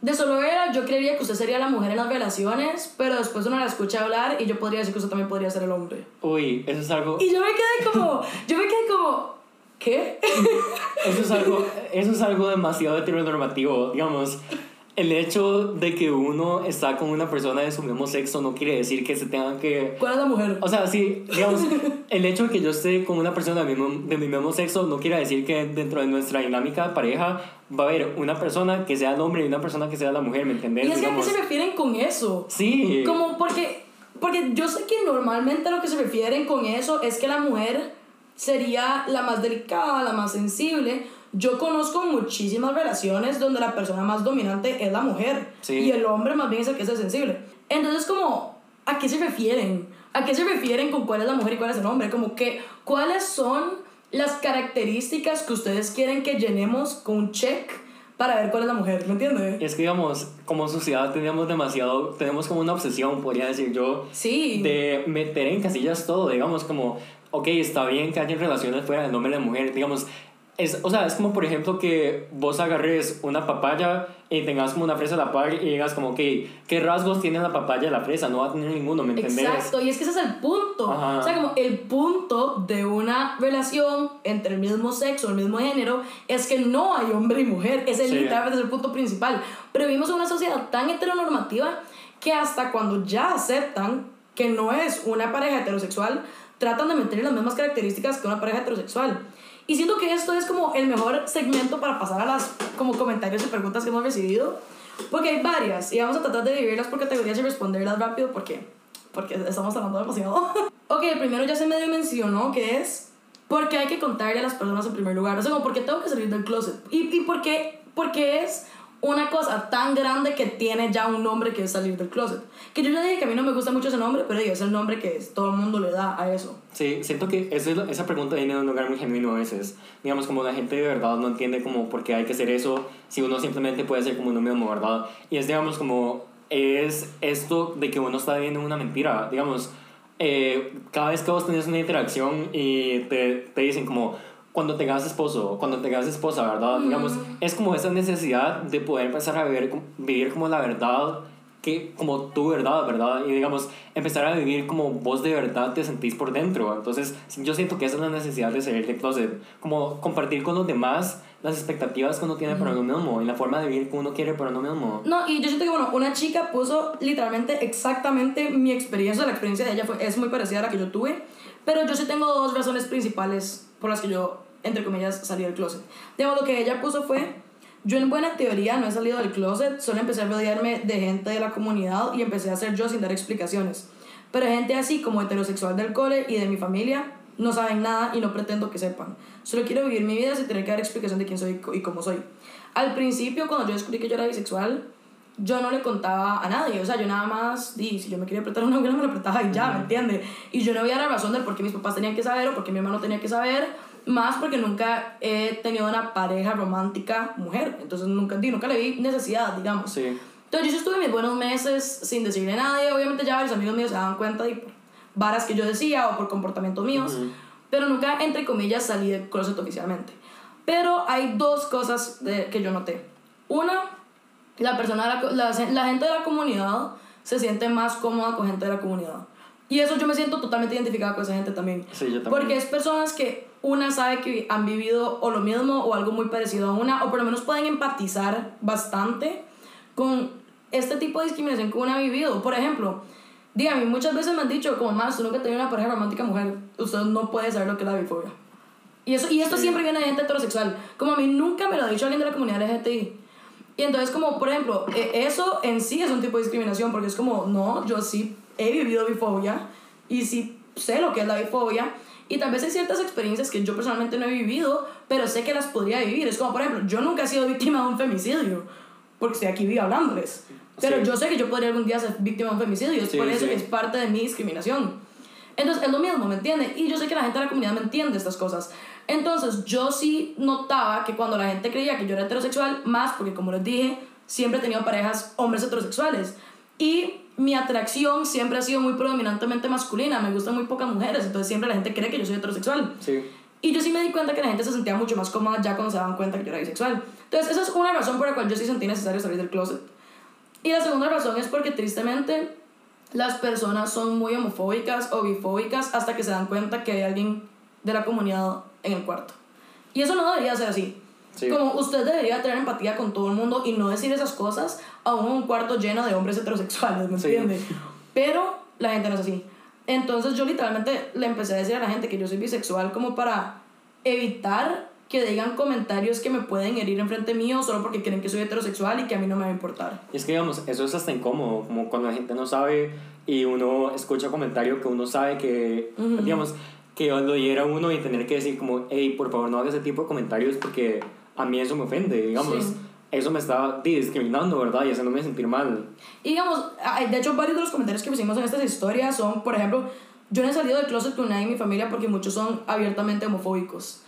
De solo verla, yo creería que usted sería la mujer en las relaciones, pero después uno la escucha hablar y yo podría decir que usted también podría ser el hombre. Uy, eso es algo, Y yo me quedé como, yo me quedé como, ¿qué? eso es algo, eso es algo demasiado heteronormativo, digamos. El hecho de que uno está con una persona de su mismo sexo no quiere decir que se tengan que ¿Cuál es la mujer? O sea, sí, digamos, <laughs> el hecho de que yo esté con una persona de mi, mismo- de mi mismo sexo no quiere decir que dentro de nuestra dinámica de pareja va a haber una persona que sea el hombre y una persona que sea la mujer, ¿me entendés? Y es que a qué se refieren con eso. sí. Como porque, porque yo sé que normalmente lo que se refieren con eso es que la mujer sería la más delicada, la más sensible. Yo conozco muchísimas relaciones donde la persona más dominante es la mujer Sí. y el hombre más bien es el que es el sensible. Entonces, como, ¿a qué se refieren? ¿A qué se refieren con cuál es la mujer y cuál es el hombre? Como que, ¿cuáles son las características que ustedes quieren que llenemos con un check para ver cuál es la mujer? ¿Me entiendes? Es que, digamos, como sociedad tenemos demasiado, tenemos como una obsesión, podría decir yo, Sí. de meter en casillas todo, digamos, como, ok, está bien que haya relaciones fuera del hombre y la mujer, digamos, es, o sea, es como por ejemplo que vos agarres una papaya y tengas como una fresa a la par y digas como, ok, ¿qué rasgos tiene la papaya y la fresa? No va a tener ninguno, ¿me entendés? Exacto, y es que ese es el punto. Ajá. O sea, como el punto de una relación entre el mismo sexo, el mismo género, es que no hay hombre y mujer. Ese Sí. literalmente es el punto principal. Pero vivimos en una sociedad tan heteronormativa que hasta cuando ya aceptan que no es una pareja heterosexual, tratan de meterle las mismas características que una pareja heterosexual. Y siento que esto es como el mejor segmento para pasar a las como comentarios y preguntas que hemos recibido. Porque hay varias y vamos a tratar de dividirlas por categorías y responderlas rápido porque, porque estamos hablando demasiado. <laughs> ok, el primero ya se medio mencionó que es porque hay que contarle a las personas en primer lugar. O sea, como porque tengo que salir del closet. Y, y porque, porque es una cosa tan grande que tiene ya un nombre que es salir del closet. Que yo ya dije que a mí no me gusta mucho ese nombre, pero es el nombre que es- todo el mundo le da a eso. Sí, siento que eso es lo- esa pregunta viene de un lugar muy genuino a veces. Digamos, como la gente de verdad no entiende como por qué hay que hacer eso si uno simplemente puede ser como uno mismo, ¿verdad? Y es, digamos, como es esto de que uno está viviendo una mentira. Digamos, eh, cada vez que vos tenés una interacción y te, te dicen como cuando tengas esposo, cuando tengas esposa, ¿verdad? Digamos, es como esa necesidad de poder empezar a vivir, vivir como la verdad que como tu verdad, ¿verdad? Y digamos, empezar a vivir como vos de verdad te sentís por dentro. Entonces, yo siento que esa es la necesidad de salir del closet, como compartir con los demás las expectativas que uno tiene para uno mismo y la forma de vivir que uno quiere para uno mismo. No, y yo siento que, bueno, una chica puso literalmente exactamente mi experiencia, la experiencia de ella fue, es muy parecida a la que yo tuve, pero yo sí tengo dos razones principales por las que yo, entre comillas, salí del closet. Digamos, lo que ella puso fue, yo en buena teoría no he salido del closet, solo empecé a rodearme de gente de la comunidad y empecé a ser yo sin dar explicaciones. Pero gente así como heterosexual del cole y de mi familia no saben nada y no pretendo que sepan. Solo quiero vivir mi vida sin tener que dar explicación de quién soy y cómo soy. Al principio, cuando yo descubrí que yo era bisexual, yo no le contaba a nadie. O sea, yo nada más, di, si yo me quería apretar una abuela, me la apretaba y ya, ¿me entiendes? Y yo no había la razón del por qué mis papás tenían que saber o por qué mi hermano tenía que saber. Más porque nunca he tenido una pareja romántica mujer. Entonces nunca, nunca le vi necesidad, digamos. Sí. Entonces yo estuve mis buenos meses sin decirle a nadie. Obviamente ya varios amigos míos se daban cuenta de varas que yo decía o por comportamientos míos. Pero nunca, entre comillas, salí del closet oficialmente. Pero hay dos cosas de, que yo noté. Una, la, persona, la, la, la gente de la comunidad se siente más cómoda con gente de la comunidad. Y eso yo me siento totalmente identificada con esa gente también. Sí, yo también. Porque es personas que una sabe que han vivido o lo mismo o algo muy parecido a una, o por lo menos pueden empatizar bastante con este tipo de discriminación que una ha vivido. Por ejemplo, dígame, muchas veces me han dicho, como más, tú nunca tenido una pareja romántica mujer, usted no puede saber lo que es la bifobia. Y, eso, y esto Sí. siempre viene de gente heterosexual. Como a mí nunca me lo ha dicho alguien de la comunidad LGTBI. Y entonces, como, por ejemplo, e- eso en sí es un tipo de discriminación, porque es como, no, yo sí he vivido bifobia y sí sé lo que es la bifobia. Y tal vez hay ciertas experiencias que yo personalmente no he vivido, pero sé que las podría vivir. Es como, por ejemplo, yo nunca he sido víctima de un femicidio, porque estoy aquí vivo hablándoles. Pero Sí. yo sé que yo podría algún día ser víctima de un femicidio, es Sí, por eso sí. que es parte de mi discriminación. Entonces es lo mismo, ¿me entiende? Y yo sé que la gente de la comunidad me entiende estas cosas. Entonces yo sí notaba que cuando la gente creía que yo era heterosexual, más porque como les dije, siempre he tenido parejas hombres heterosexuales. Y mi atracción siempre ha sido muy predominantemente masculina, me gustan muy pocas mujeres, entonces siempre la gente cree que yo soy heterosexual. Sí. Y yo sí me di cuenta que la gente se sentía mucho más cómoda ya cuando se daban cuenta que yo era bisexual. Entonces, esa es una razón por la cual yo sí sentí necesario salir del closet. Y la segunda razón es porque tristemente las personas son muy homofóbicas o bifóbicas hasta que se dan cuenta que hay alguien de la comunidad en el cuarto. Y eso no debería ser así. Sí. Como usted debería tener empatía con todo el mundo y no decir esas cosas a un cuarto lleno de hombres heterosexuales, ¿me Sí. entiende? Pero la gente no es así. Entonces yo literalmente le empecé a decir a la gente que yo soy bisexual como para evitar que digan comentarios que me pueden herir enfrente mío solo porque creen que soy heterosexual y que a mí no me va a importar. Y es que, digamos, eso es hasta incómodo, como cuando la gente no sabe y uno escucha comentario que uno sabe que, Ujú. digamos, que lo diera uno y tener que decir como, hey, por favor no hagas ese tipo de comentarios porque a mí eso me ofende, digamos. Sí. Eso me está discriminando, ¿verdad? Y haciéndome sentir mal. Y digamos, de hecho varios de los comentarios que pusimos en estas historias son, por ejemplo, yo no he salido del closet con nadie en mi familia porque muchos son abiertamente homofóbicos.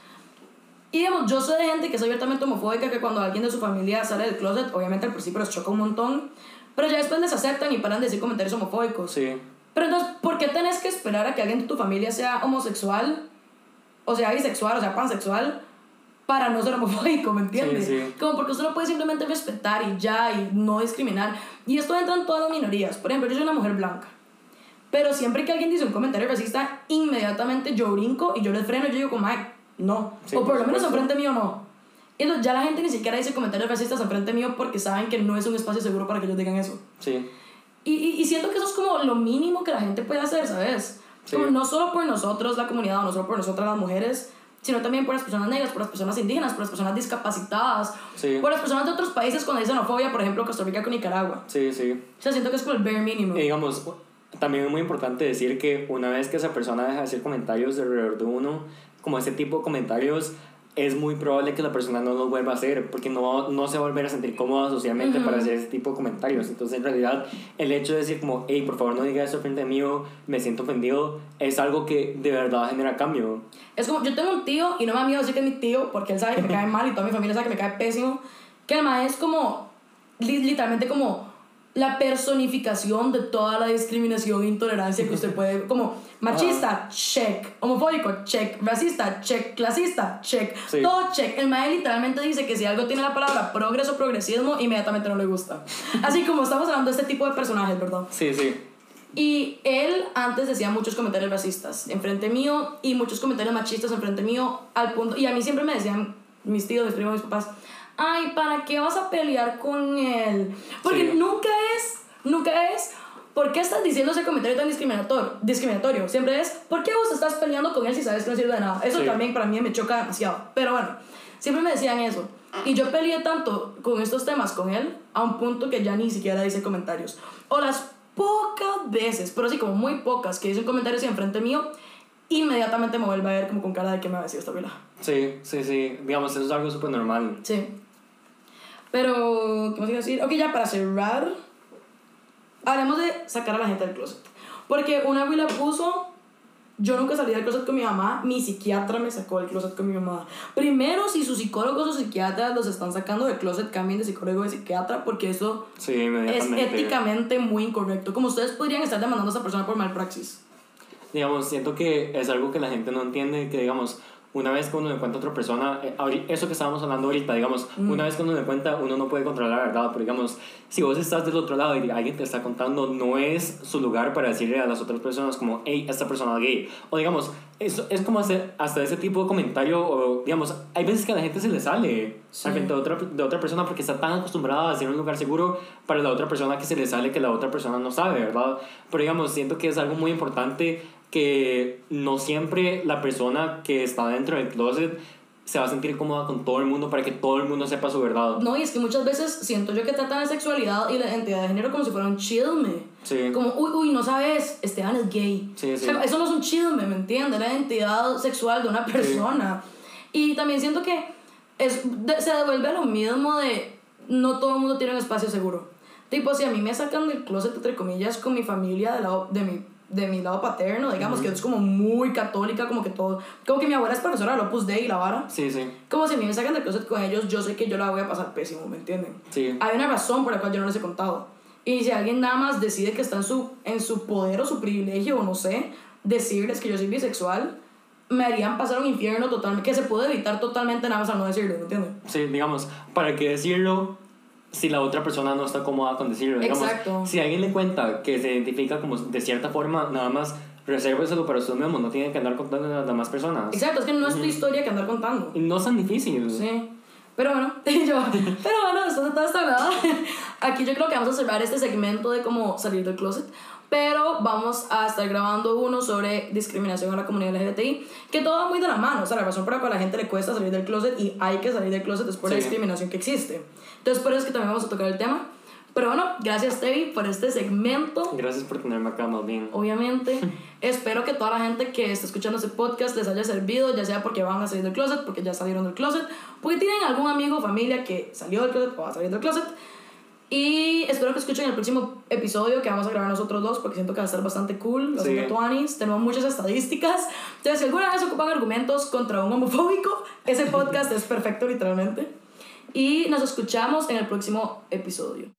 Y digamos, yo soy de gente que es abiertamente homofóbica, que cuando alguien de su familia sale del closet, obviamente al principio les choca un montón, pero ya después les aceptan y paran de decir comentarios homofóbicos. Sí. Pero entonces, ¿por qué tenés que esperar a que alguien de tu familia sea homosexual, o sea bisexual, o sea pansexual, para no ser homofóbico, ¿me entiendes? Sí, sí. Como porque usted lo puede simplemente respetar y ya, y no discriminar. Y esto entra en todas las minorías. Por ejemplo, yo soy una mujer blanca. Pero siempre que alguien dice un comentario racista, inmediatamente yo brinco y yo les freno y yo digo como, ay, no. Sí, o por por lo menos enfrente mío no. Y entonces ya la gente ni siquiera dice comentarios racistas enfrente mío porque saben que no es un espacio seguro para que ellos digan eso. Sí. Y, y, y siento que eso es como lo mínimo que la gente puede hacer, ¿sabes? Sí. Como no solo por nosotros, la comunidad, o no solo por nosotras las mujeres, sino también por las personas negras, por las personas indígenas, por las personas discapacitadas, Sí. por las personas de otros países hay xenofobia, por ejemplo, Costa Rica con Nicaragua. Sí, sí. O sea, siento que es como el bare minimum. Y digamos, también es muy importante decir que una vez que esa persona deja de hacer comentarios alrededor de uno, como ese tipo de comentarios, es muy probable que la persona no los vuelva a hacer porque no, no se va a volver a sentir cómoda socialmente para hacer ese tipo de comentarios. Entonces, en realidad, el hecho de decir como, hey, por favor no diga eso frente mío, me siento ofendido, es algo que de verdad genera cambio. Es como, yo tengo un tío, y no me da miedo decir que es mi tío, porque él sabe que me cae <laughs> mal y toda mi familia sabe que me cae pésimo, que además es como, li- literalmente como la personificación de toda la discriminación e intolerancia que usted puede, como machista, check, homofóbico, check, racista, check, clasista, check, Sí. todo check. El mae literalmente dice que si algo tiene la palabra progreso progresismo, inmediatamente no le gusta. Así como estamos hablando de este tipo de personajes, ¿verdad? Sí, sí. Y él antes decía muchos comentarios racistas enfrente mío y muchos comentarios machistas enfrente mío al punto y a mí siempre me decían mis tíos, mis primos, mis papás, "Ay, ¿para qué vas a pelear con él?" Porque Sí. nunca es, nunca es ¿Por qué estás diciendo ese comentario tan discriminatorio? discriminatorio? Siempre es, ¿por qué vos estás peleando con él si sabes que no sirve de nada? Eso Sí. también para mí me choca demasiado. Pero bueno, siempre me decían eso. Y yo peleé tanto con estos temas con él a un punto que ya ni siquiera dice comentarios. O las pocas veces, pero sí como muy pocas, que dicen comentarios y enfrente mío, inmediatamente me vuelve a ver como con cara de que me va a decir esta vela. Sí, sí, sí. Digamos, eso es algo súper normal. Sí. Pero, ¿qué más a decir? Ok, ya para cerrar, hablemos de sacar a la gente del closet. Porque una abuela puso Yo nunca salí del closet con mi mamá, mi psiquiatra me sacó del closet con mi mamá. Primero, si sus psicólogos o psiquiatras los están sacando del closet, cambien de psicólogo de psiquiatra porque eso Sí, es éticamente muy incorrecto. Como ustedes podrían estar demandando a esa persona por malpraxis. Digamos, siento que es algo que la gente no entiende, que digamos, una vez que uno le cuenta a otra persona, eh, eso que estábamos hablando ahorita, digamos, una vez que uno le cuenta, uno no puede controlar la verdad, pero digamos, si vos estás del otro lado y alguien te está contando, no es su lugar para decirle a las otras personas como, hey, esta persona es gay. O digamos, eso es como hacer hasta ese tipo de comentario, o digamos, hay veces que a la gente se le sale Sí. de otra, de otra persona porque está tan acostumbrada a ser un lugar seguro para la otra persona que se le sale que la otra persona no sabe, ¿verdad? Pero digamos, siento que es algo muy importante que no siempre la persona que está dentro del closet se va a sentir cómoda con todo el mundo para que todo el mundo sepa su verdad. No, y es que muchas veces siento yo que tratan la sexualidad y la identidad de género como si fuera un chisme. Sí. Como, uy, uy, no sabes, Esteban es gay. Sí, sí. O sea, eso no es un chisme, ¿me entiendes? La identidad sexual de una persona. Y también siento que es, de- se devuelve a lo mismo de no todo el mundo tiene un espacio seguro. Tipo, si a mí me sacan del closet, entre comillas, con mi familia de, lado, de, mi, de mi lado paterno, digamos que es como muy católica, como que todo. Como que mi abuela es profesora del Opus Dei y la vara. Sí, sí. Como si me sacan del closet con ellos, yo sé que yo la voy a pasar pésimo, ¿me entienden? Sí. Hay una razón por la cual yo no les he contado. Y si alguien nada más decide que está en su, en su poder o su privilegio, o no sé, decirles que yo soy bisexual, me harían pasar un infierno totalmente, que se puede evitar totalmente nada más al no decirlo, ¿me entienden? Sí, digamos, ¿para qué decirlo si la otra persona no está cómoda con decirlo? Digamos, Exacto. Si alguien le cuenta que se identifica como de cierta forma, nada más resérveselo para usted mismo, no tiene que andar contando a las demás personas. Exacto, es que no es tu historia que andar contando. Y no es tan difícil. Sí. Pero bueno, <laughs> yo, pero bueno, después de toda esta hablada, <laughs> aquí yo creo que vamos a cerrar este segmento de cómo salir del closet. Pero vamos a estar grabando uno sobre discriminación a la comunidad LGBTI, que todo va muy de la mano. O sea, la razón por la cual a la gente le cuesta salir del closet y hay que salir del closet es por la Sí. discriminación que existe. Entonces, por eso es que también vamos a tocar el tema. Pero bueno, gracias, Tevi, por este segmento Gracias por tenerme acá, más bien. obviamente. <laughs> Espero que toda la gente que está escuchando este podcast les haya servido, ya sea porque van a salir del closet, porque ya salieron del closet, porque tienen algún amigo o familia que salió del closet o va a salir del closet. Y espero que escuchen el próximo episodio que vamos a grabar nosotros dos, porque siento que va a estar bastante cool. Los Sí. tuanis, tenemos muchas estadísticas. Entonces, si alguna vez ocupan argumentos contra un homofóbico, ese podcast es perfecto, literalmente. Y nos escuchamos en el próximo episodio.